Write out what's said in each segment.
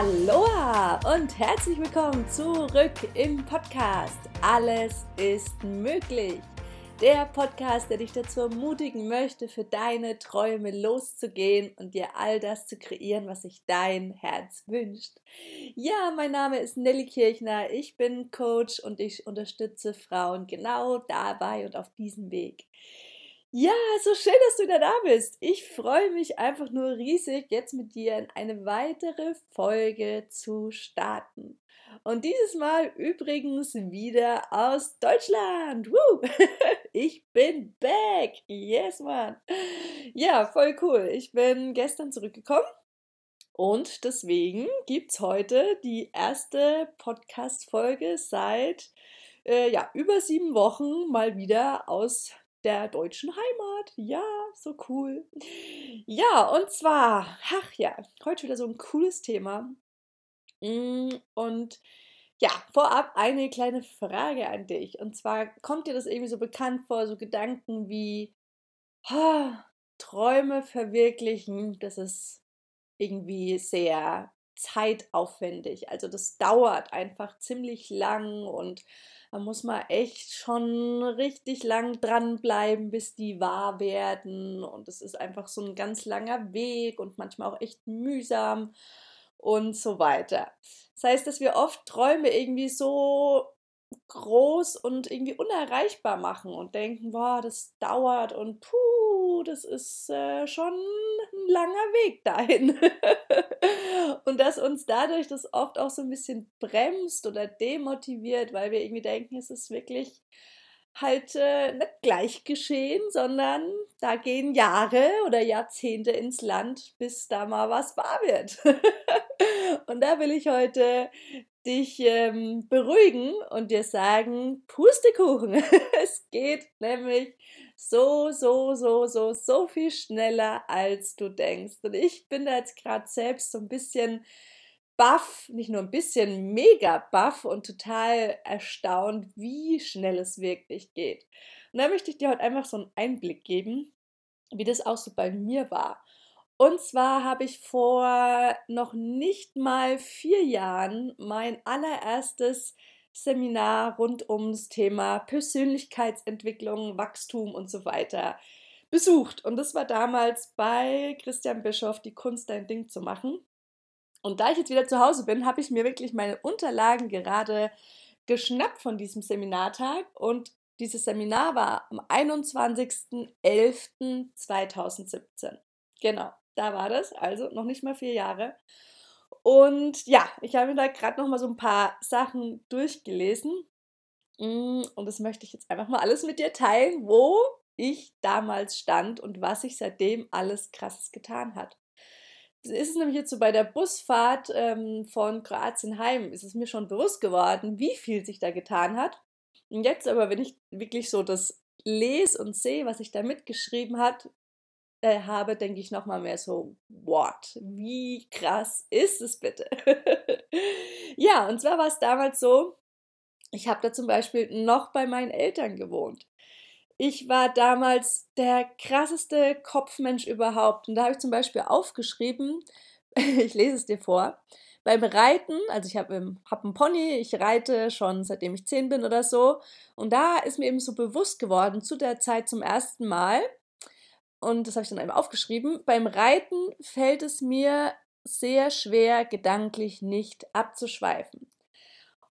Aloha und herzlich willkommen zurück im Podcast. Alles ist möglich. Der Podcast, der dich dazu ermutigen möchte, für deine Träume loszugehen und dir all das zu kreieren, was sich dein Herz wünscht. Ja, mein Name ist Nelly Kirchner. Ich bin Coach und ich unterstütze Frauen genau dabei und auf diesem Weg. Ja, so schön, dass du wieder da bist. Ich freue mich einfach nur riesig, jetzt mit dir in eine weitere Folge zu starten. Und dieses Mal übrigens wieder aus Deutschland. Woo! Ich bin back. Yes, man. Ja, voll cool. Ich bin gestern zurückgekommen und deswegen gibt es heute die erste Podcast-Folge seit äh, ja, über sieben Wochen mal wieder aus der deutschen Heimat. Ja, so cool. Ja, und zwar, ach ja, heute wieder so ein cooles Thema. Mm, und ja, vorab eine kleine Frage an dich. Und zwar kommt dir das irgendwie so bekannt vor, so Gedanken wie Träume verwirklichen, das ist irgendwie sehr zeitaufwendig. Also das dauert einfach ziemlich lang und da muss man echt schon richtig lang dranbleiben, bis die wahr werden. Und es ist einfach so ein ganz langer Weg und manchmal auch echt mühsam und so weiter. Das heißt, dass wir oft Träume irgendwie so groß und irgendwie unerreichbar machen und denken, boah, das dauert und puh, das ist äh, schon ein langer Weg dahin. und dass uns dadurch das oft auch so ein bisschen bremst oder demotiviert, weil wir irgendwie denken, es ist wirklich halt äh, nicht gleich geschehen, sondern da gehen Jahre oder Jahrzehnte ins Land, bis da mal was wahr wird. und da will ich heute dich ähm, beruhigen und dir sagen, Pustekuchen. es geht nämlich so, so, so, so, so viel schneller, als du denkst. Und ich bin da jetzt gerade selbst so ein bisschen baff, nicht nur ein bisschen mega baff und total erstaunt, wie schnell es wirklich geht. Und da möchte ich dir heute einfach so einen Einblick geben, wie das auch so bei mir war. Und zwar habe ich vor noch nicht mal vier Jahren mein allererstes Seminar rund ums Thema Persönlichkeitsentwicklung, Wachstum und so weiter besucht. Und das war damals bei Christian Bischoff, die Kunst, dein Ding zu machen. Und da ich jetzt wieder zu Hause bin, habe ich mir wirklich meine Unterlagen gerade geschnappt von diesem Seminartag. Und dieses Seminar war am 21.11.2017. Genau da war das, also noch nicht mal vier Jahre. Und ja, ich habe mir da gerade noch mal so ein paar Sachen durchgelesen. Mm, und das möchte ich jetzt einfach mal alles mit dir teilen, wo ich damals stand und was sich seitdem alles Krasses getan hat. Das ist es nämlich jetzt so bei der Busfahrt ähm, von Kroatien heim, ist es mir schon bewusst geworden, wie viel sich da getan hat. Und jetzt aber, wenn ich wirklich so das lese und sehe, was sich da mitgeschrieben hat, äh, habe, denke ich nochmal mehr so, what? Wie krass ist es bitte? ja, und zwar war es damals so, ich habe da zum Beispiel noch bei meinen Eltern gewohnt. Ich war damals der krasseste Kopfmensch überhaupt. Und da habe ich zum Beispiel aufgeschrieben, ich lese es dir vor, beim Reiten, also ich habe hab einen Pony, ich reite schon seitdem ich zehn bin oder so. Und da ist mir eben so bewusst geworden, zu der Zeit zum ersten Mal, und das habe ich dann einmal aufgeschrieben, beim Reiten fällt es mir sehr schwer, gedanklich nicht abzuschweifen.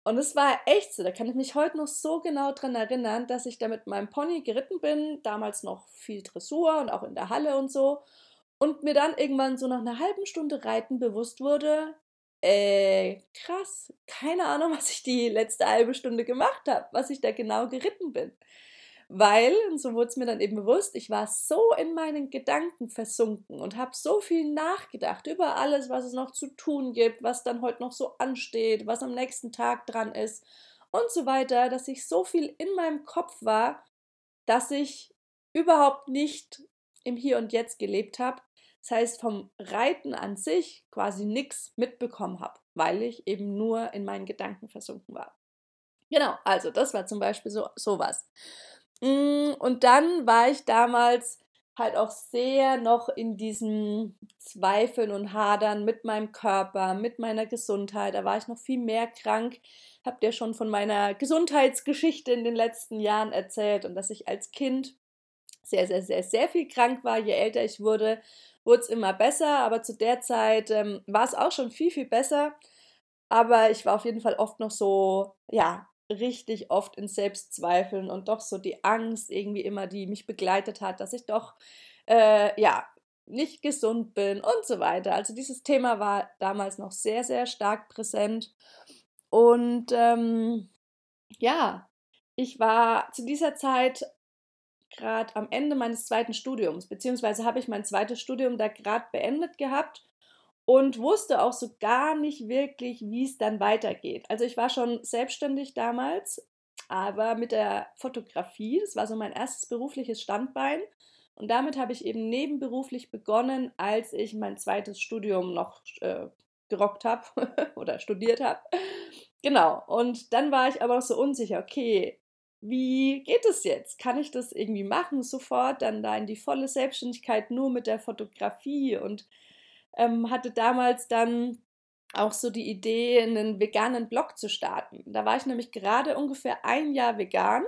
Und es war echt so, da kann ich mich heute noch so genau dran erinnern, dass ich da mit meinem Pony geritten bin, damals noch viel Dressur und auch in der Halle und so. Und mir dann irgendwann so nach einer halben Stunde Reiten bewusst wurde, äh, krass, keine Ahnung, was ich die letzte halbe Stunde gemacht habe, was ich da genau geritten bin weil, und so wurde es mir dann eben bewusst, ich war so in meinen Gedanken versunken und habe so viel nachgedacht über alles, was es noch zu tun gibt, was dann heute noch so ansteht, was am nächsten Tag dran ist und so weiter, dass ich so viel in meinem Kopf war, dass ich überhaupt nicht im Hier und Jetzt gelebt habe. Das heißt, vom Reiten an sich quasi nichts mitbekommen habe, weil ich eben nur in meinen Gedanken versunken war. Genau, also das war zum Beispiel so sowas. Mm, und dann war ich damals halt auch sehr noch in diesem Zweifeln und Hadern mit meinem Körper, mit meiner Gesundheit. Da war ich noch viel mehr krank. Habt ihr schon von meiner Gesundheitsgeschichte in den letzten Jahren erzählt und dass ich als Kind sehr, sehr, sehr, sehr viel krank war. Je älter ich wurde, wurde es immer besser. Aber zu der Zeit ähm, war es auch schon viel, viel besser. Aber ich war auf jeden Fall oft noch so, ja, richtig oft in Selbstzweifeln und doch so die Angst irgendwie immer, die mich begleitet hat, dass ich doch, äh, ja, nicht gesund bin und so weiter. Also dieses Thema war damals noch sehr, sehr stark präsent. Und ähm, ja, ich war zu dieser Zeit gerade am Ende meines zweiten Studiums, beziehungsweise habe ich mein zweites Studium da gerade beendet gehabt und wusste auch so gar nicht wirklich, wie es dann weitergeht. Also ich war schon selbstständig damals, aber mit der Fotografie, das war so mein erstes berufliches Standbein. Und damit habe ich eben nebenberuflich begonnen, als ich mein zweites Studium noch äh, gerockt habe oder studiert habe. Genau. Und dann war ich aber auch so unsicher, okay, wie geht es jetzt? Kann ich das irgendwie machen sofort, dann da in die volle Selbstständigkeit nur mit der Fotografie und ähm, hatte damals dann auch so die Idee, einen veganen Blog zu starten. Da war ich nämlich gerade ungefähr ein Jahr vegan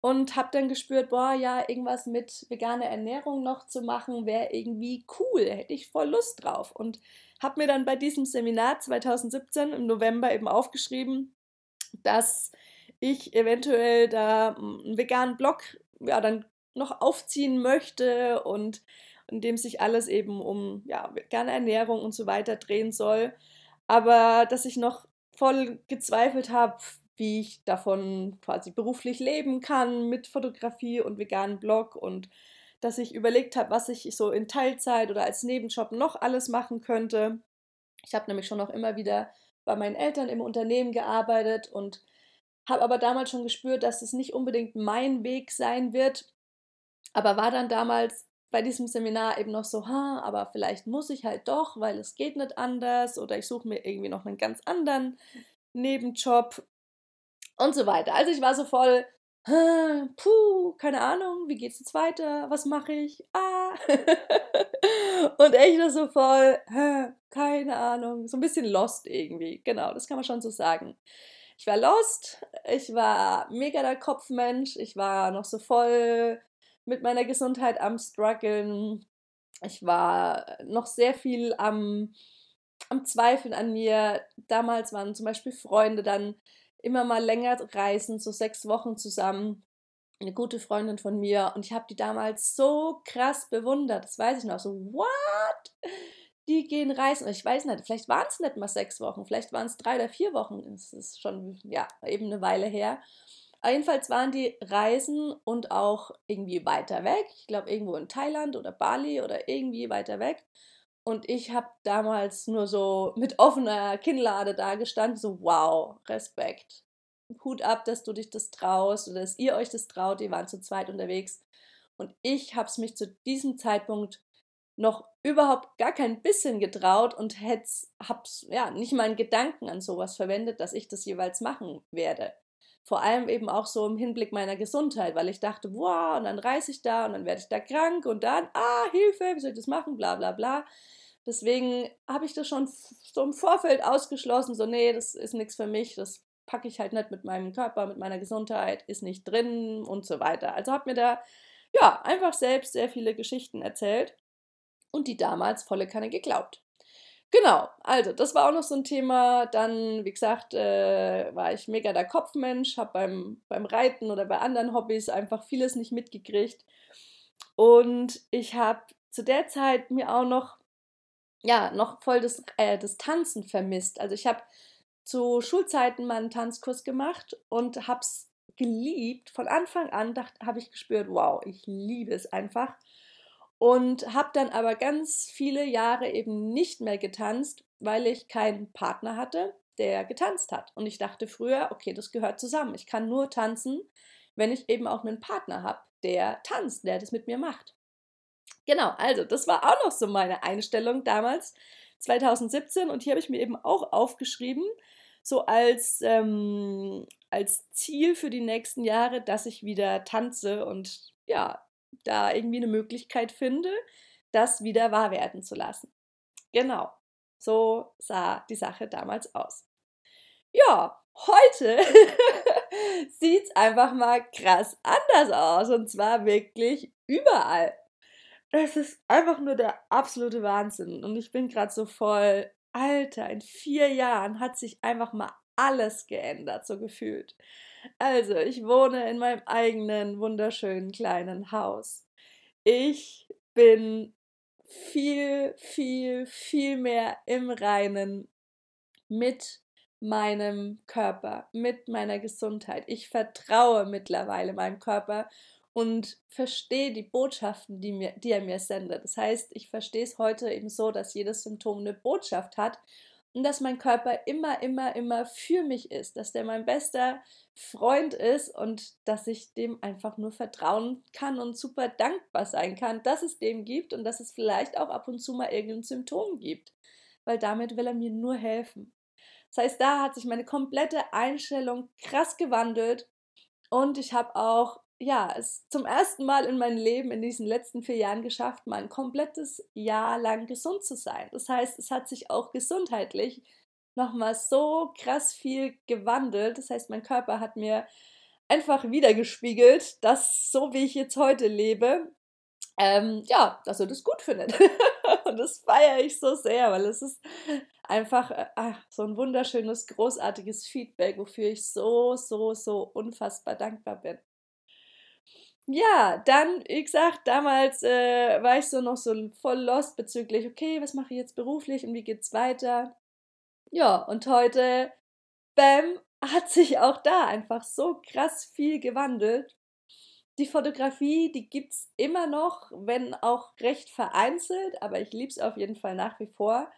und habe dann gespürt, boah, ja, irgendwas mit veganer Ernährung noch zu machen, wäre irgendwie cool, hätte ich voll Lust drauf. Und habe mir dann bei diesem Seminar 2017 im November eben aufgeschrieben, dass ich eventuell da einen veganen Blog ja dann noch aufziehen möchte und in dem sich alles eben um ja, vegane Ernährung und so weiter drehen soll. Aber dass ich noch voll gezweifelt habe, wie ich davon quasi beruflich leben kann mit Fotografie und veganen Blog und dass ich überlegt habe, was ich so in Teilzeit oder als Nebenjob noch alles machen könnte. Ich habe nämlich schon noch immer wieder bei meinen Eltern im Unternehmen gearbeitet und habe aber damals schon gespürt, dass es nicht unbedingt mein Weg sein wird, aber war dann damals bei diesem Seminar eben noch so, ha, aber vielleicht muss ich halt doch, weil es geht nicht anders oder ich suche mir irgendwie noch einen ganz anderen Nebenjob und so weiter. Also ich war so voll, puh, keine Ahnung, wie geht's jetzt weiter? Was mache ich? Ah. und echt so voll, keine Ahnung, so ein bisschen lost irgendwie. Genau, das kann man schon so sagen. Ich war lost, ich war mega der Kopfmensch, ich war noch so voll mit meiner Gesundheit am struggeln. Ich war noch sehr viel am, am Zweifeln an mir. Damals waren zum Beispiel Freunde dann immer mal länger reisen, so sechs Wochen zusammen. Eine gute Freundin von mir und ich habe die damals so krass bewundert. Das weiß ich noch. So, what? Die gehen reisen. Ich weiß nicht, vielleicht waren es nicht mal sechs Wochen, vielleicht waren es drei oder vier Wochen. Das ist schon, ja, eben eine Weile her. Jedenfalls waren die Reisen und auch irgendwie weiter weg. Ich glaube, irgendwo in Thailand oder Bali oder irgendwie weiter weg. Und ich habe damals nur so mit offener Kinnlade da gestanden, so wow, Respekt. Hut ab, dass du dich das traust oder dass ihr euch das traut. Die waren zu zweit unterwegs. Und ich habe es mich zu diesem Zeitpunkt noch überhaupt gar kein bisschen getraut und hätte hab's ja nicht mal einen Gedanken an sowas verwendet, dass ich das jeweils machen werde vor allem eben auch so im Hinblick meiner Gesundheit, weil ich dachte, wow, und dann reise ich da und dann werde ich da krank und dann, ah, Hilfe, wie soll ich das machen, bla bla bla. Deswegen habe ich das schon so im Vorfeld ausgeschlossen, so, nee, das ist nichts für mich, das packe ich halt nicht mit meinem Körper, mit meiner Gesundheit, ist nicht drin und so weiter. Also habe mir da, ja, einfach selbst sehr viele Geschichten erzählt und die damals volle Kanne geglaubt. Genau, also das war auch noch so ein Thema. Dann, wie gesagt, äh, war ich mega der Kopfmensch, habe beim, beim Reiten oder bei anderen Hobbys einfach vieles nicht mitgekriegt. Und ich habe zu der Zeit mir auch noch, ja, noch voll das, äh, das Tanzen vermisst. Also ich habe zu Schulzeiten mal einen Tanzkurs gemacht und habe es geliebt. Von Anfang an habe ich gespürt, wow, ich liebe es einfach und habe dann aber ganz viele Jahre eben nicht mehr getanzt, weil ich keinen Partner hatte, der getanzt hat. Und ich dachte früher, okay, das gehört zusammen. Ich kann nur tanzen, wenn ich eben auch einen Partner habe, der tanzt, der das mit mir macht. Genau, also das war auch noch so meine Einstellung damals, 2017. Und hier habe ich mir eben auch aufgeschrieben, so als, ähm, als Ziel für die nächsten Jahre, dass ich wieder tanze und ja, da irgendwie eine Möglichkeit finde, das wieder wahr werden zu lassen. Genau, so sah die Sache damals aus. Ja, heute sieht es einfach mal krass anders aus und zwar wirklich überall. Es ist einfach nur der absolute Wahnsinn und ich bin gerade so voll, Alter, in vier Jahren hat sich einfach mal alles geändert, so gefühlt. Also, ich wohne in meinem eigenen wunderschönen kleinen Haus. Ich bin viel, viel, viel mehr im Reinen mit meinem Körper, mit meiner Gesundheit. Ich vertraue mittlerweile meinem Körper und verstehe die Botschaften, die, mir, die er mir sendet. Das heißt, ich verstehe es heute eben so, dass jedes Symptom eine Botschaft hat und dass mein Körper immer, immer, immer für mich ist, dass der mein bester Freund ist und dass ich dem einfach nur vertrauen kann und super dankbar sein kann, dass es dem gibt und dass es vielleicht auch ab und zu mal irgendein Symptom gibt, weil damit will er mir nur helfen. Das heißt, da hat sich meine komplette Einstellung krass gewandelt und ich habe auch ja, es zum ersten Mal in meinem Leben in diesen letzten vier Jahren geschafft, mal ein komplettes Jahr lang gesund zu sein. Das heißt, es hat sich auch gesundheitlich nochmal so krass viel gewandelt. Das heißt, mein Körper hat mir einfach wiedergespiegelt, dass so wie ich jetzt heute lebe, ähm, ja, dass er das gut findet. Und das feiere ich so sehr, weil es ist einfach äh, ach, so ein wunderschönes, großartiges Feedback, wofür ich so, so, so unfassbar dankbar bin. Ja, dann, wie gesagt, damals äh, war ich so noch so voll lost bezüglich, okay, was mache ich jetzt beruflich und wie geht's weiter? Ja, und heute, bam, hat sich auch da einfach so krass viel gewandelt. Die Fotografie, die gibt's immer noch, wenn auch recht vereinzelt, aber ich lieb's auf jeden Fall nach wie vor.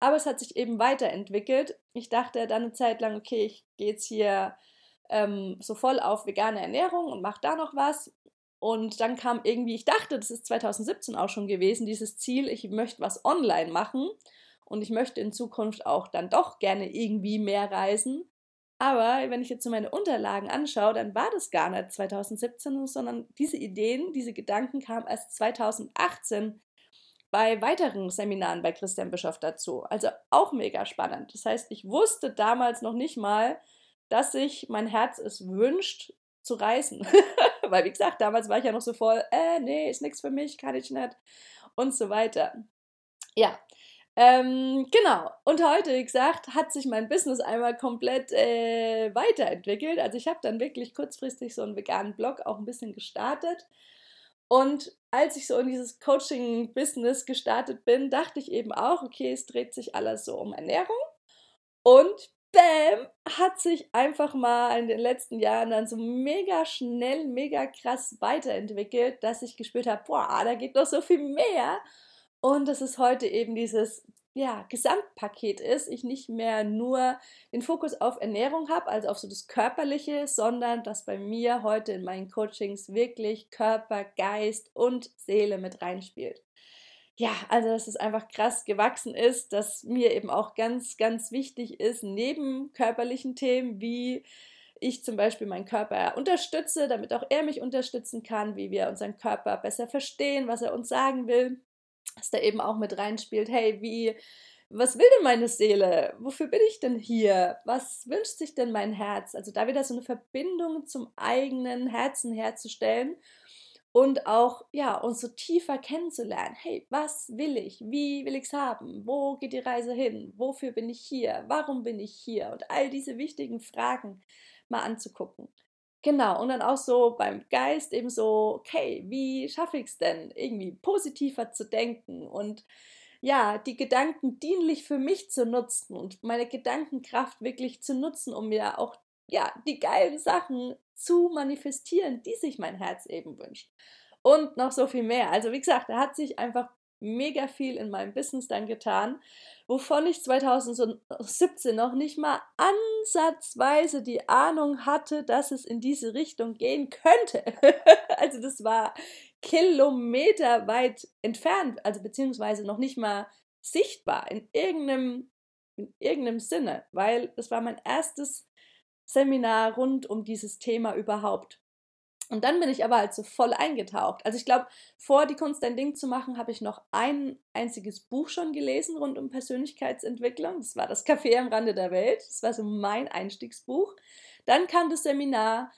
Aber es hat sich eben weiterentwickelt. Ich dachte dann eine Zeit lang, okay, ich gehe jetzt hier ähm, so voll auf vegane Ernährung und mache da noch was. Und dann kam irgendwie, ich dachte, das ist 2017 auch schon gewesen, dieses Ziel, ich möchte was online machen und ich möchte in Zukunft auch dann doch gerne irgendwie mehr reisen. Aber wenn ich jetzt so meine Unterlagen anschaue, dann war das gar nicht 2017, sondern diese Ideen, diese Gedanken kamen erst 2018 bei weiteren Seminaren bei Christian Bischof dazu. Also auch mega spannend. Das heißt, ich wusste damals noch nicht mal, dass sich mein Herz es wünscht, zu reisen. Weil, wie gesagt, damals war ich ja noch so voll, äh, nee, ist nichts für mich, kann ich nicht. Und so weiter. Ja, ähm, genau. Und heute, wie gesagt, hat sich mein Business einmal komplett äh, weiterentwickelt. Also ich habe dann wirklich kurzfristig so einen veganen Blog auch ein bisschen gestartet. Und als ich so in dieses Coaching-Business gestartet bin, dachte ich eben auch, okay, es dreht sich alles so um Ernährung. Und bam, hat sich einfach mal in den letzten Jahren dann so mega schnell, mega krass weiterentwickelt, dass ich gespürt habe, boah, da geht noch so viel mehr. Und dass es heute eben dieses ja, Gesamtpaket ist, ich nicht mehr nur den Fokus auf Ernährung habe, also auf so das Körperliche, sondern dass bei mir heute in meinen Coachings wirklich Körper, Geist und Seele mit reinspielt ja, also dass es einfach krass gewachsen ist, dass mir eben auch ganz, ganz wichtig ist, neben körperlichen Themen, wie ich zum Beispiel meinen Körper unterstütze, damit auch er mich unterstützen kann, wie wir unseren Körper besser verstehen, was er uns sagen will, dass da eben auch mit reinspielt, hey, wie, was will denn meine Seele? Wofür bin ich denn hier? Was wünscht sich denn mein Herz? Also da wieder so eine Verbindung zum eigenen Herzen herzustellen und auch ja uns so tiefer kennenzulernen. Hey, was will ich? Wie will ich es haben? Wo geht die Reise hin? Wofür bin ich hier? Warum bin ich hier? Und all diese wichtigen Fragen mal anzugucken. Genau, und dann auch so beim Geist eben so, okay, wie schaffe ich es denn, irgendwie positiver zu denken und ja, die Gedanken dienlich für mich zu nutzen und meine Gedankenkraft wirklich zu nutzen, um mir auch ja, die geilen Sachen zu manifestieren, die sich mein Herz eben wünscht. Und noch so viel mehr. Also wie gesagt, da hat sich einfach mega viel in meinem Business dann getan, wovon ich 2017 noch nicht mal ansatzweise die Ahnung hatte, dass es in diese Richtung gehen könnte. also das war kilometerweit entfernt, also beziehungsweise noch nicht mal sichtbar in irgendeinem, in irgendeinem Sinne, weil es war mein erstes Seminar rund um dieses Thema überhaupt. Und dann bin ich aber halt so voll eingetaucht. Also ich glaube, vor die Kunst ein Ding zu machen, habe ich noch ein einziges Buch schon gelesen rund um Persönlichkeitsentwicklung. Das war das Café am Rande der Welt. Das war so mein Einstiegsbuch. Dann kam das Seminar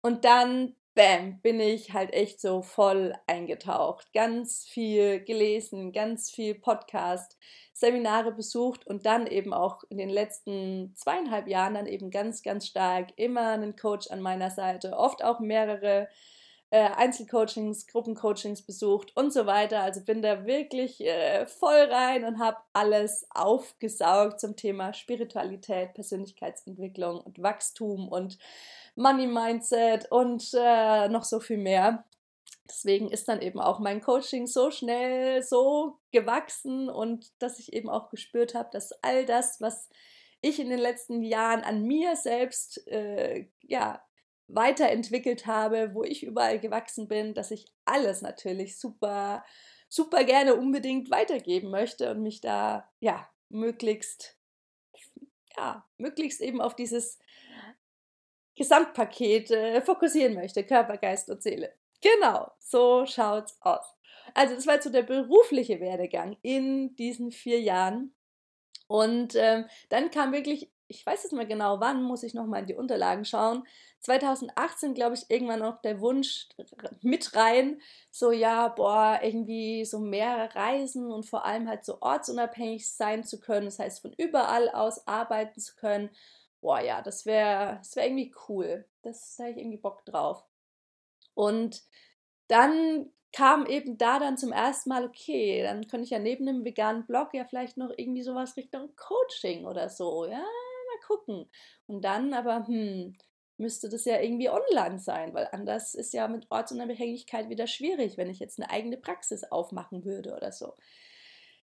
und dann bam, bin ich halt echt so voll eingetaucht. Ganz viel gelesen, ganz viel Podcast, Seminare besucht und dann eben auch in den letzten zweieinhalb Jahren dann eben ganz, ganz stark immer einen Coach an meiner Seite, oft auch mehrere äh, Einzelcoachings, Gruppencoachings besucht und so weiter. Also bin da wirklich äh, voll rein und habe alles aufgesaugt zum Thema Spiritualität, Persönlichkeitsentwicklung und Wachstum und Money Mindset und äh, noch so viel mehr. Deswegen ist dann eben auch mein Coaching so schnell so gewachsen und dass ich eben auch gespürt habe, dass all das, was ich in den letzten Jahren an mir selbst äh, ja, weiterentwickelt habe, wo ich überall gewachsen bin, dass ich alles natürlich super, super gerne unbedingt weitergeben möchte und mich da ja möglichst, ja, möglichst eben auf dieses Gesamtpaket äh, fokussieren möchte, Körper, Geist und Seele. Genau, so schaut's aus. Also das war jetzt so der berufliche Werdegang in diesen vier Jahren. Und ähm, dann kam wirklich, ich weiß jetzt mal genau, wann muss ich nochmal in die Unterlagen schauen. 2018, glaube ich, irgendwann noch der Wunsch mit rein, so ja, boah, irgendwie so mehr reisen und vor allem halt so ortsunabhängig sein zu können. Das heißt, von überall aus arbeiten zu können boah, ja, das wäre das wär irgendwie cool. Das da ich irgendwie Bock drauf. Und dann kam eben da dann zum ersten Mal, okay, dann könnte ich ja neben dem veganen Blog ja vielleicht noch irgendwie sowas Richtung Coaching oder so, ja, mal gucken. Und dann aber, hm, müsste das ja irgendwie online sein, weil anders ist ja mit Ortsunabhängigkeit wieder schwierig, wenn ich jetzt eine eigene Praxis aufmachen würde oder so.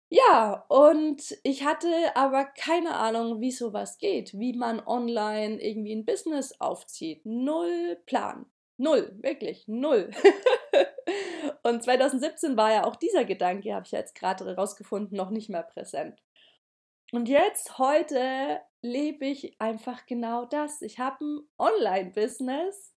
Ja, und ich hatte aber keine Ahnung, wie sowas geht, wie man online irgendwie ein Business aufzieht. Null Plan. Null, wirklich, null. und 2017 war ja auch dieser Gedanke, habe ich jetzt gerade herausgefunden, noch nicht mehr präsent. Und jetzt, heute, lebe ich einfach genau das. Ich habe ein Online-Business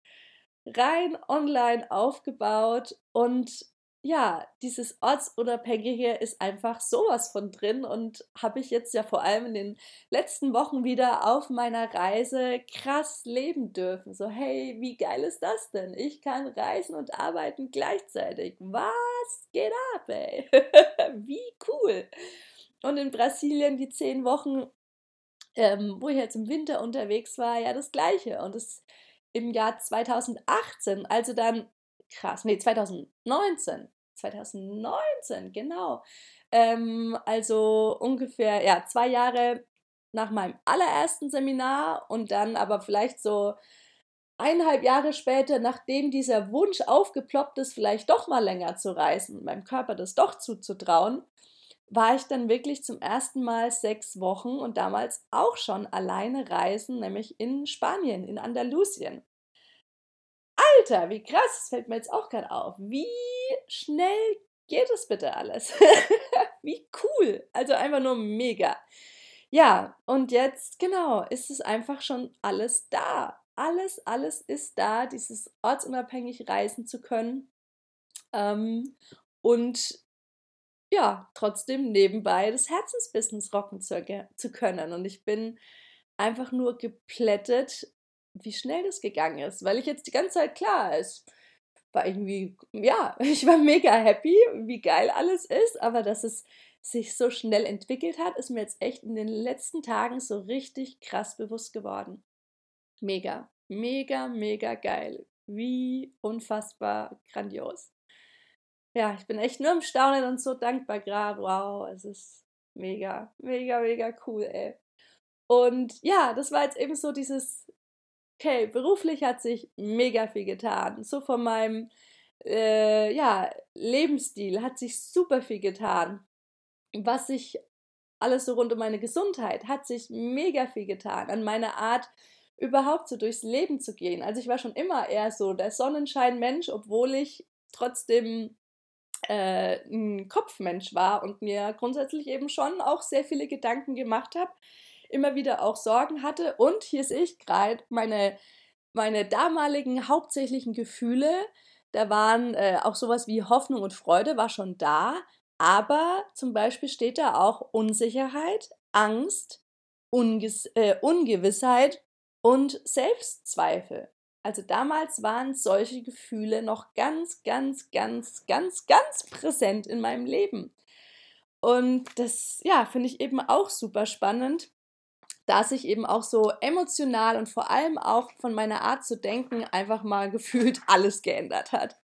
rein online aufgebaut und ja, dieses Ortsunabhängige ist einfach sowas von drin und habe ich jetzt ja vor allem in den letzten Wochen wieder auf meiner Reise krass leben dürfen. So, hey, wie geil ist das denn? Ich kann reisen und arbeiten gleichzeitig. Was geht ab, ey? wie cool. Und in Brasilien die zehn Wochen, ähm, wo ich jetzt im Winter unterwegs war, ja das gleiche. Und das im Jahr 2018, also dann krass, nee, 2019 2019, genau. Ähm, also ungefähr, ja, zwei Jahre nach meinem allerersten Seminar und dann aber vielleicht so eineinhalb Jahre später, nachdem dieser Wunsch aufgeploppt ist, vielleicht doch mal länger zu reisen, meinem Körper das doch zuzutrauen, war ich dann wirklich zum ersten Mal sechs Wochen und damals auch schon alleine reisen, nämlich in Spanien, in Andalusien. Alter, wie krass, das fällt mir jetzt auch gerade auf. Wie schnell geht es bitte alles? wie cool. Also einfach nur mega. Ja, und jetzt, genau, ist es einfach schon alles da. Alles, alles ist da, dieses ortsunabhängig reisen zu können. Ähm, und ja, trotzdem nebenbei das Herzensbusiness rocken zu, zu können. Und ich bin einfach nur geplättet, wie schnell das gegangen ist, weil ich jetzt die ganze Zeit klar ist, war irgendwie, ja, ich war mega happy, wie geil alles ist, aber dass es sich so schnell entwickelt hat, ist mir jetzt echt in den letzten Tagen so richtig krass bewusst geworden. Mega, mega, mega geil. Wie unfassbar grandios. Ja, ich bin echt nur im Staunen und so dankbar gerade. Wow, es ist mega, mega, mega cool, ey. Und ja, das war jetzt eben so dieses okay, beruflich hat sich mega viel getan. So von meinem äh, ja, Lebensstil hat sich super viel getan. Was sich alles so rund um meine Gesundheit hat sich mega viel getan. An meiner Art, überhaupt so durchs Leben zu gehen. Also ich war schon immer eher so der Sonnenschein-Mensch, obwohl ich trotzdem äh, ein Kopfmensch war und mir grundsätzlich eben schon auch sehr viele Gedanken gemacht habe immer wieder auch Sorgen hatte. Und hier sehe ich gerade meine, meine damaligen hauptsächlichen Gefühle, da waren äh, auch sowas wie Hoffnung und Freude war schon da, aber zum Beispiel steht da auch Unsicherheit, Angst, Unges äh, Ungewissheit und Selbstzweifel. Also damals waren solche Gefühle noch ganz, ganz, ganz, ganz, ganz präsent in meinem Leben. Und das, ja, finde ich eben auch super spannend, da sich eben auch so emotional und vor allem auch von meiner Art zu denken einfach mal gefühlt alles geändert hat.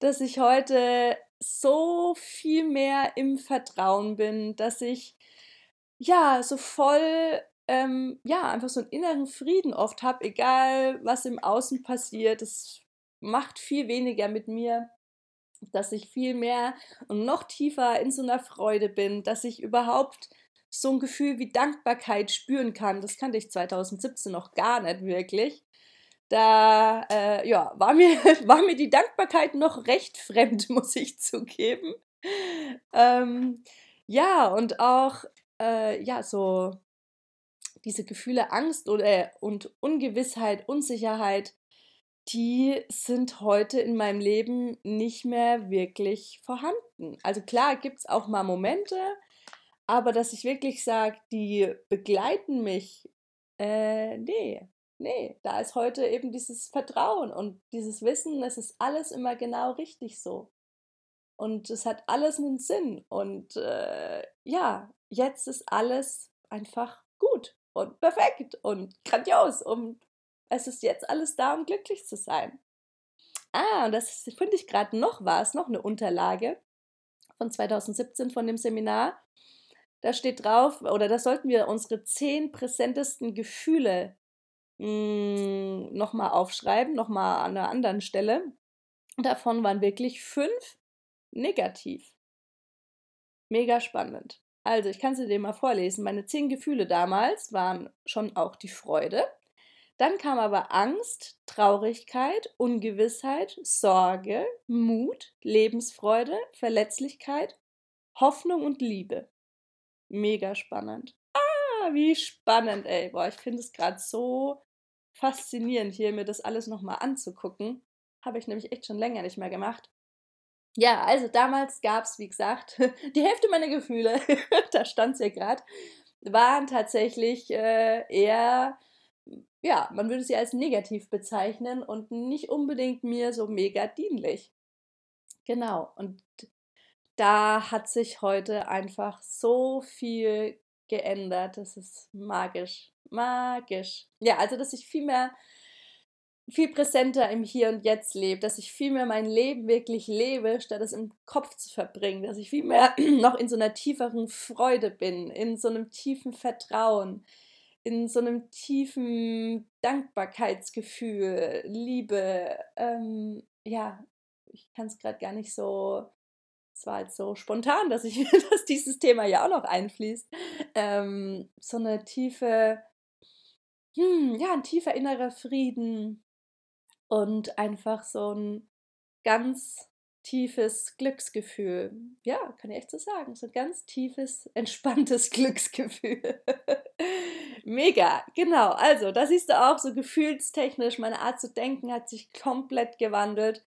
Dass ich heute so viel mehr im Vertrauen bin, dass ich ja so voll ähm, ja einfach so einen inneren Frieden oft habe, egal was im Außen passiert. Es macht viel weniger mit mir, dass ich viel mehr und noch tiefer in so einer Freude bin, dass ich überhaupt so ein Gefühl wie Dankbarkeit spüren kann. Das kannte ich 2017 noch gar nicht wirklich. Da äh, ja, war, mir, war mir die Dankbarkeit noch recht fremd, muss ich zugeben. Ähm, ja, und auch äh, ja, so diese Gefühle Angst oder, äh, und Ungewissheit, Unsicherheit, die sind heute in meinem Leben nicht mehr wirklich vorhanden. Also klar gibt es auch mal Momente, aber dass ich wirklich sage, die begleiten mich, äh, nee, nee, da ist heute eben dieses Vertrauen und dieses Wissen, es ist alles immer genau richtig so. Und es hat alles einen Sinn. Und äh, ja, jetzt ist alles einfach gut und perfekt und grandios. Und es ist jetzt alles da, um glücklich zu sein. Ah, und das finde ich gerade noch was, noch eine Unterlage von 2017 von dem Seminar. Da steht drauf, oder da sollten wir unsere zehn präsentesten Gefühle hm, nochmal aufschreiben, nochmal an einer anderen Stelle. Davon waren wirklich fünf negativ. Mega spannend. Also, ich kann sie dir mal vorlesen. Meine zehn Gefühle damals waren schon auch die Freude. Dann kam aber Angst, Traurigkeit, Ungewissheit, Sorge, Mut, Lebensfreude, Verletzlichkeit, Hoffnung und Liebe mega spannend. Ah, wie spannend, ey. Boah, ich finde es gerade so faszinierend, hier mir das alles nochmal anzugucken. Habe ich nämlich echt schon länger nicht mehr gemacht. Ja, also damals gab es, wie gesagt, die Hälfte meiner Gefühle, da stand es ja gerade, waren tatsächlich äh, eher, ja, man würde sie als negativ bezeichnen und nicht unbedingt mir so mega dienlich. Genau, und da hat sich heute einfach so viel geändert. Das ist magisch. Magisch. Ja, also, dass ich viel mehr, viel präsenter im Hier und Jetzt lebe, dass ich viel mehr mein Leben wirklich lebe, statt es im Kopf zu verbringen, dass ich viel mehr noch in so einer tieferen Freude bin, in so einem tiefen Vertrauen, in so einem tiefen Dankbarkeitsgefühl, Liebe. Ähm, ja, ich kann es gerade gar nicht so es war halt so spontan, dass ich, dass dieses Thema ja auch noch einfließt. Ähm, so eine tiefe, hm, ja, ein tiefer innerer Frieden und einfach so ein ganz tiefes Glücksgefühl. Ja, kann ich echt so sagen. So ein ganz tiefes, entspanntes Glücksgefühl. Mega, genau. Also, da siehst du auch so gefühlstechnisch, meine Art zu denken hat sich komplett gewandelt.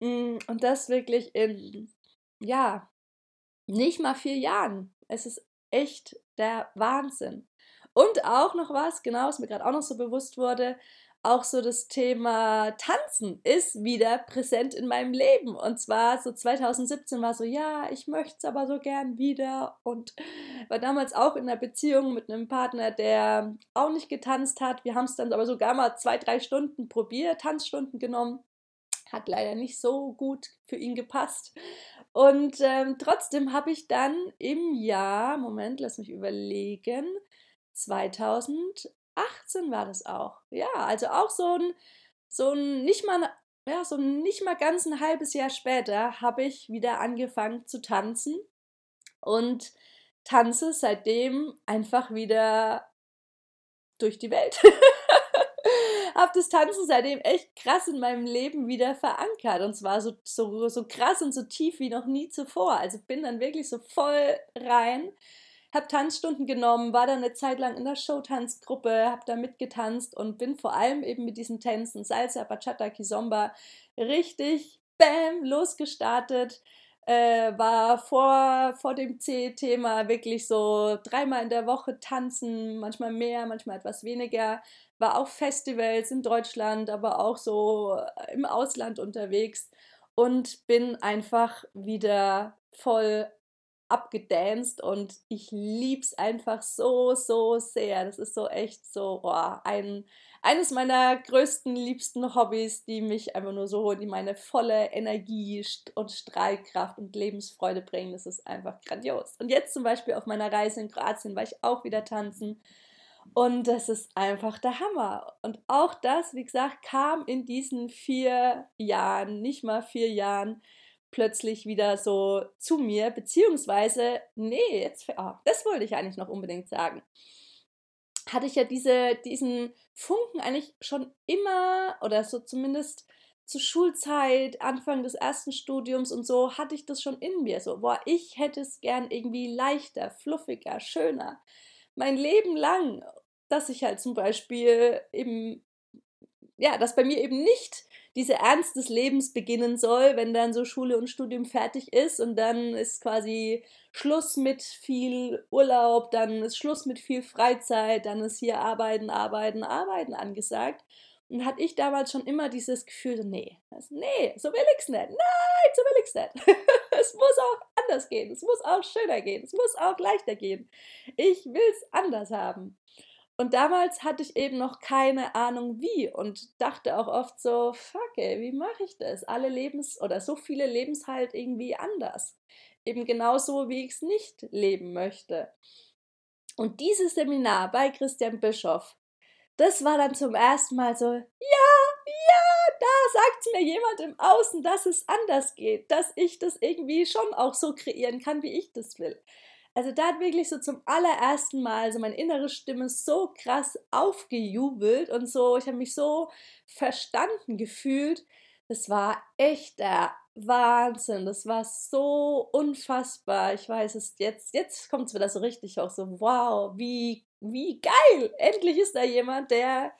Hm, und das wirklich in ja, nicht mal vier Jahren. Es ist echt der Wahnsinn. Und auch noch was, genau, was mir gerade auch noch so bewusst wurde, auch so das Thema Tanzen ist wieder präsent in meinem Leben. Und zwar so 2017 war so, ja, ich möchte es aber so gern wieder. Und war damals auch in einer Beziehung mit einem Partner, der auch nicht getanzt hat. Wir haben es dann aber sogar mal zwei, drei Stunden probiert, Tanzstunden genommen. Hat leider nicht so gut für ihn gepasst. Und ähm, trotzdem habe ich dann im Jahr, Moment, lass mich überlegen, 2018 war das auch. Ja, also auch so ein, so ein nicht mal, ja, so ein nicht mal ganz ein halbes Jahr später habe ich wieder angefangen zu tanzen und tanze seitdem einfach wieder durch die Welt. habe das Tanzen seitdem echt krass in meinem Leben wieder verankert. Und zwar so, so, so krass und so tief wie noch nie zuvor. Also bin dann wirklich so voll rein habe Tanzstunden genommen, war dann eine Zeit lang in der Showtanzgruppe, habe da mitgetanzt und bin vor allem eben mit diesen Tänzen Salsa, Bachata, Kizomba richtig bam losgestartet. Äh, war vor, vor dem C-Thema wirklich so dreimal in der Woche tanzen, manchmal mehr, manchmal etwas weniger. War auf Festivals in Deutschland, aber auch so im Ausland unterwegs und bin einfach wieder voll abgedanced und ich lieb's einfach so, so sehr. Das ist so echt so oh, ein, eines meiner größten, liebsten Hobbys, die mich einfach nur so, die meine volle Energie und Strahlkraft und Lebensfreude bringen. Das ist einfach grandios. Und jetzt zum Beispiel auf meiner Reise in Kroatien war ich auch wieder tanzen. Und das ist einfach der Hammer. Und auch das, wie gesagt, kam in diesen vier Jahren, nicht mal vier Jahren, plötzlich wieder so zu mir, beziehungsweise, nee, jetzt, oh, das wollte ich eigentlich noch unbedingt sagen. Hatte ich ja diese, diesen Funken eigentlich schon immer oder so zumindest zur Schulzeit, Anfang des ersten Studiums und so, hatte ich das schon in mir. So, boah, ich hätte es gern irgendwie leichter, fluffiger, schöner. Mein Leben lang, dass ich halt zum Beispiel eben, ja, dass bei mir eben nicht diese Ernst des Lebens beginnen soll, wenn dann so Schule und Studium fertig ist und dann ist quasi Schluss mit viel Urlaub, dann ist Schluss mit viel Freizeit, dann ist hier Arbeiten, Arbeiten, Arbeiten angesagt. Und hatte ich damals schon immer dieses Gefühl, nee, also, nee, so will ich's nicht. Nein, so will ich's nicht. es muss auch anders gehen. Es muss auch schöner gehen. Es muss auch leichter gehen. Ich will's anders haben. Und damals hatte ich eben noch keine Ahnung wie und dachte auch oft so, fuck ey, wie mache ich das? Alle Lebens- oder so viele leben es halt irgendwie anders. Eben genauso, wie ich es nicht leben möchte. Und dieses Seminar bei Christian Bischoff, das war dann zum ersten Mal so, ja, ja, da sagt mir jemand im Außen, dass es anders geht, dass ich das irgendwie schon auch so kreieren kann, wie ich das will. Also da hat wirklich so zum allerersten Mal so meine innere Stimme so krass aufgejubelt und so, ich habe mich so verstanden gefühlt. Das war echter Wahnsinn. Das war so unfassbar. Ich weiß es jetzt, jetzt kommt es wieder so richtig auch so, wow, wie, wie geil. Endlich ist da jemand, der,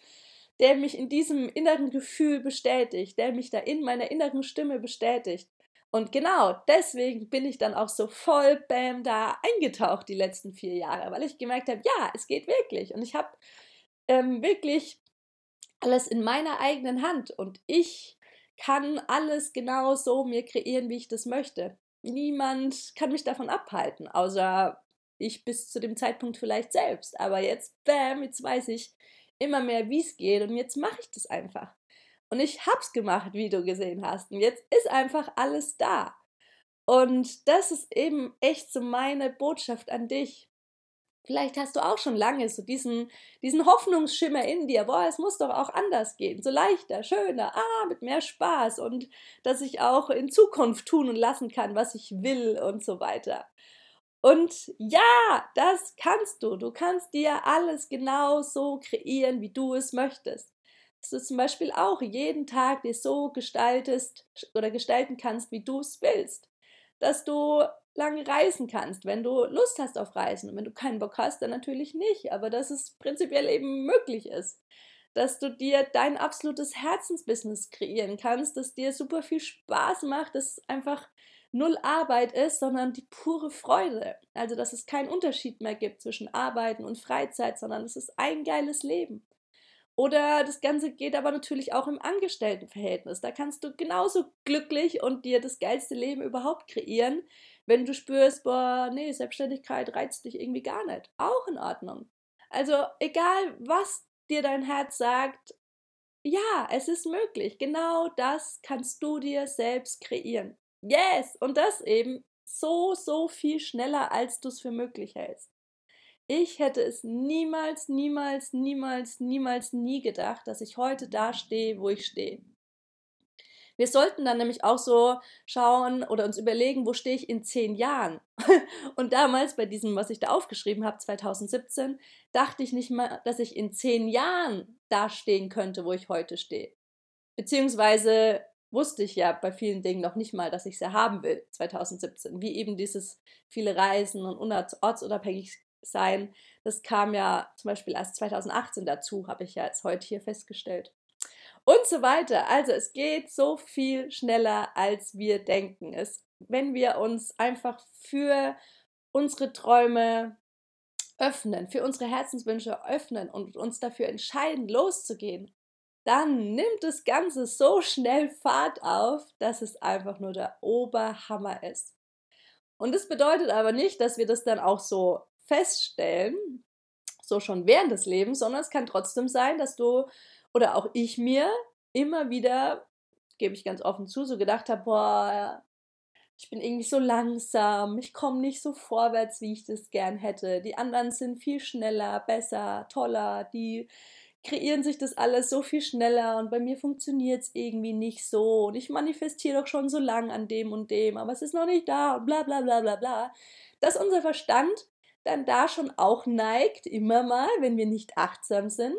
der mich in diesem inneren Gefühl bestätigt, der mich da in meiner inneren Stimme bestätigt. Und genau deswegen bin ich dann auch so voll bam da eingetaucht die letzten vier Jahre, weil ich gemerkt habe, ja, es geht wirklich. Und ich habe ähm, wirklich alles in meiner eigenen Hand und ich kann alles genau so mir kreieren, wie ich das möchte. Niemand kann mich davon abhalten, außer ich bis zu dem Zeitpunkt vielleicht selbst. Aber jetzt, bam, jetzt weiß ich immer mehr, wie es geht und jetzt mache ich das einfach. Und ich hab's gemacht, wie du gesehen hast. Und jetzt ist einfach alles da. Und das ist eben echt so meine Botschaft an dich. Vielleicht hast du auch schon lange so diesen, diesen Hoffnungsschimmer in dir, boah, es muss doch auch anders gehen, so leichter, schöner, ah, mit mehr Spaß und dass ich auch in Zukunft tun und lassen kann, was ich will und so weiter. Und ja, das kannst du. Du kannst dir alles genau so kreieren, wie du es möchtest dass du zum Beispiel auch jeden Tag dir so gestaltest oder gestalten kannst, wie du es willst. Dass du lange reisen kannst, wenn du Lust hast auf Reisen. Und wenn du keinen Bock hast, dann natürlich nicht. Aber dass es prinzipiell eben möglich ist. Dass du dir dein absolutes Herzensbusiness kreieren kannst, das dir super viel Spaß macht, das einfach null Arbeit ist, sondern die pure Freude. Also, dass es keinen Unterschied mehr gibt zwischen Arbeiten und Freizeit, sondern es ist ein geiles Leben. Oder das Ganze geht aber natürlich auch im Angestelltenverhältnis. Da kannst du genauso glücklich und dir das geilste Leben überhaupt kreieren, wenn du spürst, boah, nee, Selbstständigkeit reizt dich irgendwie gar nicht. Auch in Ordnung. Also egal, was dir dein Herz sagt, ja, es ist möglich. Genau das kannst du dir selbst kreieren. Yes! Und das eben so, so viel schneller, als du es für möglich hältst. Ich hätte es niemals, niemals, niemals, niemals, nie gedacht, dass ich heute da stehe, wo ich stehe. Wir sollten dann nämlich auch so schauen oder uns überlegen, wo stehe ich in zehn Jahren. Und damals bei diesem, was ich da aufgeschrieben habe, 2017, dachte ich nicht mal, dass ich in zehn Jahren da stehen könnte, wo ich heute stehe. Beziehungsweise wusste ich ja bei vielen Dingen noch nicht mal, dass ich sie haben will, 2017. Wie eben dieses viele Reisen und ortsunabhängig sein, das kam ja zum Beispiel erst 2018 dazu, habe ich ja jetzt heute hier festgestellt. Und so weiter. Also es geht so viel schneller, als wir denken. Es, wenn wir uns einfach für unsere Träume öffnen, für unsere Herzenswünsche öffnen und uns dafür entscheiden, loszugehen, dann nimmt das Ganze so schnell Fahrt auf, dass es einfach nur der Oberhammer ist. Und das bedeutet aber nicht, dass wir das dann auch so feststellen, so schon während des Lebens, sondern es kann trotzdem sein, dass du oder auch ich mir immer wieder, gebe ich ganz offen zu, so gedacht habe, boah, ich bin irgendwie so langsam, ich komme nicht so vorwärts, wie ich das gern hätte. Die anderen sind viel schneller, besser, toller, die kreieren sich das alles so viel schneller und bei mir funktioniert es irgendwie nicht so und ich manifestiere doch schon so lang an dem und dem, aber es ist noch nicht da und bla bla bla bla bla. Dass unser Verstand dann da schon auch neigt, immer mal, wenn wir nicht achtsam sind,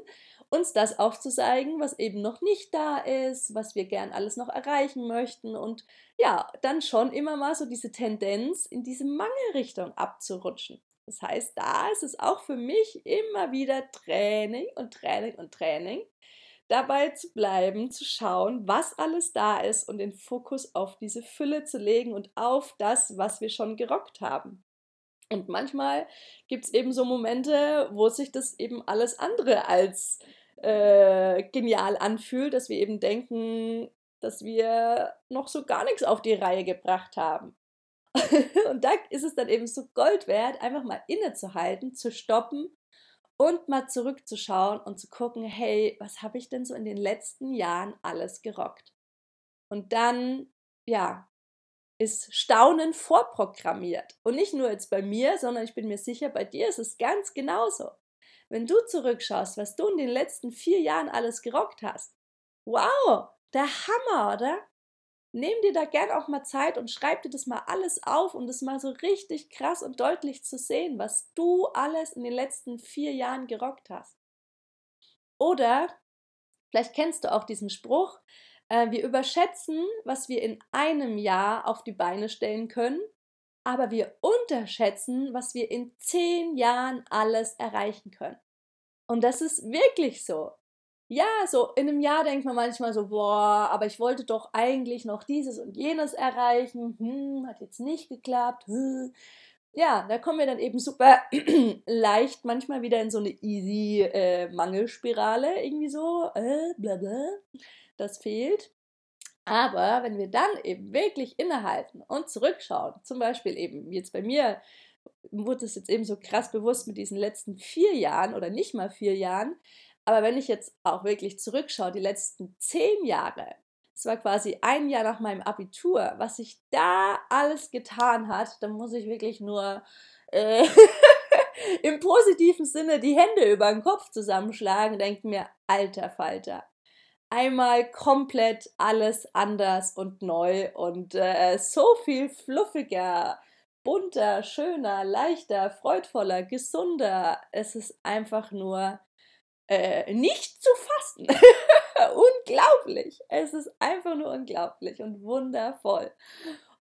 uns das aufzuzeigen, was eben noch nicht da ist, was wir gern alles noch erreichen möchten und ja, dann schon immer mal so diese Tendenz in diese Mangelrichtung abzurutschen. Das heißt, da ist es auch für mich immer wieder Training und Training und Training, dabei zu bleiben, zu schauen, was alles da ist und den Fokus auf diese Fülle zu legen und auf das, was wir schon gerockt haben. Und manchmal gibt es eben so Momente, wo sich das eben alles andere als äh, genial anfühlt, dass wir eben denken, dass wir noch so gar nichts auf die Reihe gebracht haben. und da ist es dann eben so Gold wert, einfach mal innezuhalten, zu stoppen und mal zurückzuschauen und zu gucken, hey, was habe ich denn so in den letzten Jahren alles gerockt? Und dann, ja, ist Staunen vorprogrammiert. Und nicht nur jetzt bei mir, sondern ich bin mir sicher, bei dir ist es ganz genauso. Wenn du zurückschaust, was du in den letzten vier Jahren alles gerockt hast, wow, der Hammer, oder? Nimm dir da gern auch mal Zeit und schreib dir das mal alles auf, um das mal so richtig krass und deutlich zu sehen, was du alles in den letzten vier Jahren gerockt hast. Oder vielleicht kennst du auch diesen Spruch, äh, wir überschätzen, was wir in einem Jahr auf die Beine stellen können, aber wir unterschätzen, was wir in zehn Jahren alles erreichen können. Und das ist wirklich so. Ja, so in einem Jahr denkt man manchmal so, boah, aber ich wollte doch eigentlich noch dieses und jenes erreichen, hm, hat jetzt nicht geklappt. Hm. Ja, da kommen wir dann eben super leicht manchmal wieder in so eine easy äh, Mangelspirale, irgendwie so, äh, bla bla das fehlt. Aber wenn wir dann eben wirklich innehalten und zurückschauen, zum Beispiel eben jetzt bei mir, wurde es jetzt eben so krass bewusst mit diesen letzten vier Jahren oder nicht mal vier Jahren. Aber wenn ich jetzt auch wirklich zurückschaue, die letzten zehn Jahre, es war quasi ein Jahr nach meinem Abitur, was sich da alles getan hat, dann muss ich wirklich nur äh, im positiven Sinne die Hände über den Kopf zusammenschlagen, denken mir, alter Falter, einmal komplett alles anders und neu und äh, so viel fluffiger, bunter, schöner, leichter, freudvoller, gesunder. Es ist einfach nur äh, nicht zu fassen. unglaublich. Es ist einfach nur unglaublich und wundervoll.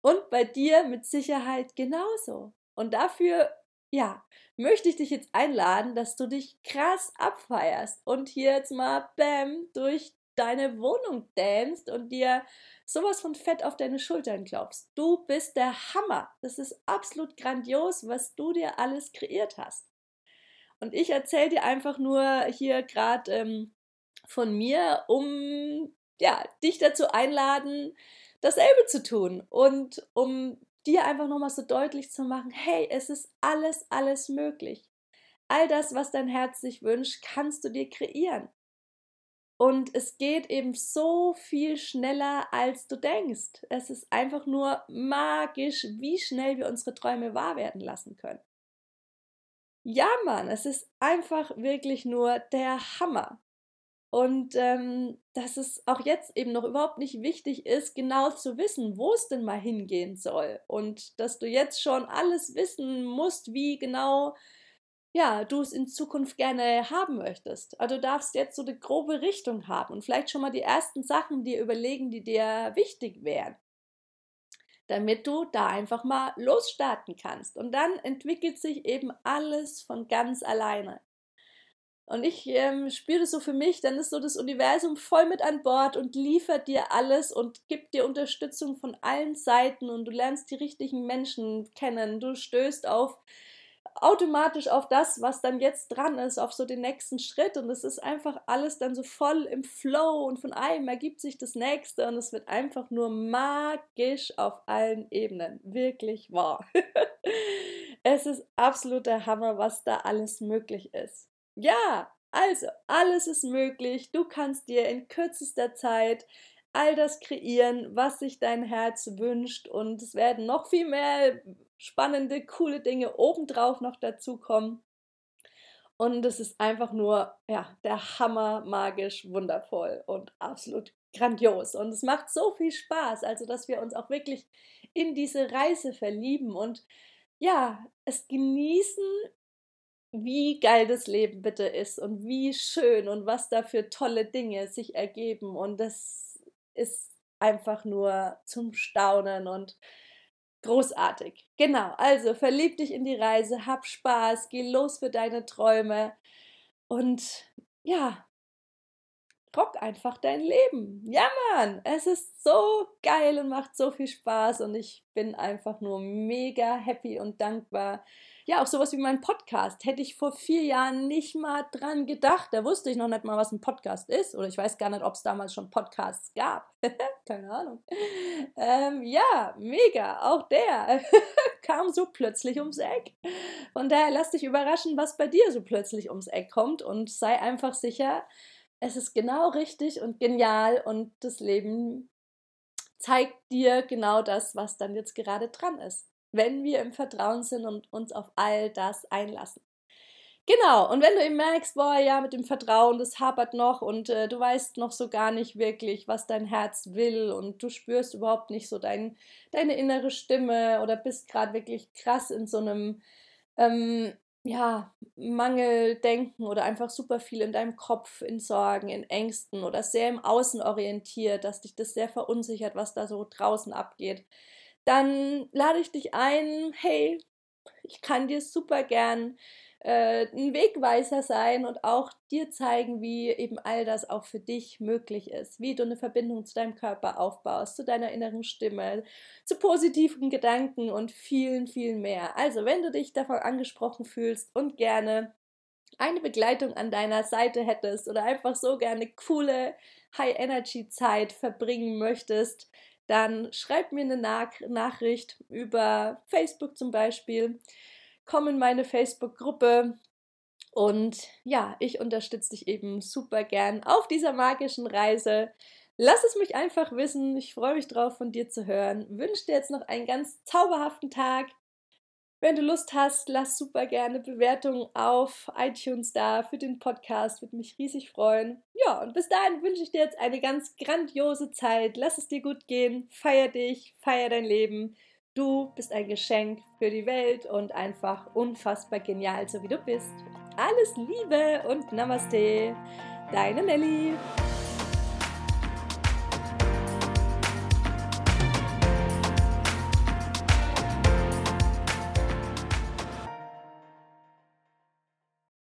Und bei dir mit Sicherheit genauso. Und dafür, ja, möchte ich dich jetzt einladen, dass du dich krass abfeierst und hier jetzt mal, bam, durch deine Wohnung danst und dir sowas von Fett auf deine Schultern klopfst. Du bist der Hammer. Das ist absolut grandios, was du dir alles kreiert hast. Und ich erzähle dir einfach nur hier gerade ähm, von mir, um ja, dich dazu einladen, dasselbe zu tun und um dir einfach nochmal so deutlich zu machen, hey, es ist alles, alles möglich. All das, was dein Herz sich wünscht, kannst du dir kreieren. Und es geht eben so viel schneller, als du denkst. Es ist einfach nur magisch, wie schnell wir unsere Träume wahr werden lassen können. Ja, Mann, es ist einfach wirklich nur der Hammer. Und ähm, dass es auch jetzt eben noch überhaupt nicht wichtig ist, genau zu wissen, wo es denn mal hingehen soll. Und dass du jetzt schon alles wissen musst, wie genau ja, du es in Zukunft gerne haben möchtest. Also du darfst jetzt so eine grobe Richtung haben und vielleicht schon mal die ersten Sachen dir überlegen, die dir wichtig wären damit du da einfach mal losstarten kannst. Und dann entwickelt sich eben alles von ganz alleine. Und ich ähm, spüre so für mich, dann ist so das Universum voll mit an Bord und liefert dir alles und gibt dir Unterstützung von allen Seiten und du lernst die richtigen Menschen kennen. Du stößt auf automatisch auf das, was dann jetzt dran ist, auf so den nächsten Schritt. Und es ist einfach alles dann so voll im Flow und von einem ergibt sich das nächste und es wird einfach nur magisch auf allen Ebenen. Wirklich wahr. es ist absoluter Hammer, was da alles möglich ist. Ja, also, alles ist möglich. Du kannst dir in kürzester Zeit all das kreieren, was sich dein Herz wünscht. Und es werden noch viel mehr spannende, coole Dinge obendrauf noch dazukommen. Und es ist einfach nur, ja, der Hammer magisch, wundervoll und absolut grandios. Und es macht so viel Spaß, also dass wir uns auch wirklich in diese Reise verlieben und ja, es genießen, wie geil das Leben bitte ist und wie schön und was da für tolle Dinge sich ergeben. Und das ist einfach nur zum Staunen und Großartig. Genau. Also verlieb dich in die Reise, hab Spaß, geh los für deine Träume und ja, rock einfach dein Leben. Ja, Mann, es ist so geil und macht so viel Spaß und ich bin einfach nur mega happy und dankbar, ja, auch sowas wie mein Podcast. Hätte ich vor vier Jahren nicht mal dran gedacht. Da wusste ich noch nicht mal, was ein Podcast ist. Oder ich weiß gar nicht, ob es damals schon Podcasts gab. Keine Ahnung. Ähm, ja, mega. Auch der kam so plötzlich ums Eck. Von daher lass dich überraschen, was bei dir so plötzlich ums Eck kommt und sei einfach sicher, es ist genau richtig und genial und das Leben zeigt dir genau das, was dann jetzt gerade dran ist wenn wir im Vertrauen sind und uns auf all das einlassen. Genau, und wenn du eben merkst, boah, ja, mit dem Vertrauen, das hapert noch und äh, du weißt noch so gar nicht wirklich, was dein Herz will und du spürst überhaupt nicht so dein, deine innere Stimme oder bist gerade wirklich krass in so einem, ähm, ja, Mangeldenken oder einfach super viel in deinem Kopf, in Sorgen, in Ängsten oder sehr im Außen orientiert, dass dich das sehr verunsichert, was da so draußen abgeht dann lade ich dich ein, hey, ich kann dir super gern äh, ein Wegweiser sein und auch dir zeigen, wie eben all das auch für dich möglich ist, wie du eine Verbindung zu deinem Körper aufbaust, zu deiner inneren Stimme, zu positiven Gedanken und vielen, vielen mehr. Also, wenn du dich davon angesprochen fühlst und gerne eine Begleitung an deiner Seite hättest oder einfach so gerne coole High-Energy-Zeit verbringen möchtest, dann schreib mir eine Nach Nachricht über Facebook zum Beispiel. Komm in meine Facebook-Gruppe. Und ja, ich unterstütze dich eben super gern auf dieser magischen Reise. Lass es mich einfach wissen. Ich freue mich drauf, von dir zu hören. Wünsche dir jetzt noch einen ganz zauberhaften Tag. Wenn du Lust hast, lass super gerne Bewertungen auf iTunes da für den Podcast. Würde mich riesig freuen. Ja, und bis dahin wünsche ich dir jetzt eine ganz grandiose Zeit. Lass es dir gut gehen. Feier dich, feier dein Leben. Du bist ein Geschenk für die Welt und einfach unfassbar genial, so wie du bist. Alles Liebe und Namaste. Deine Nelly.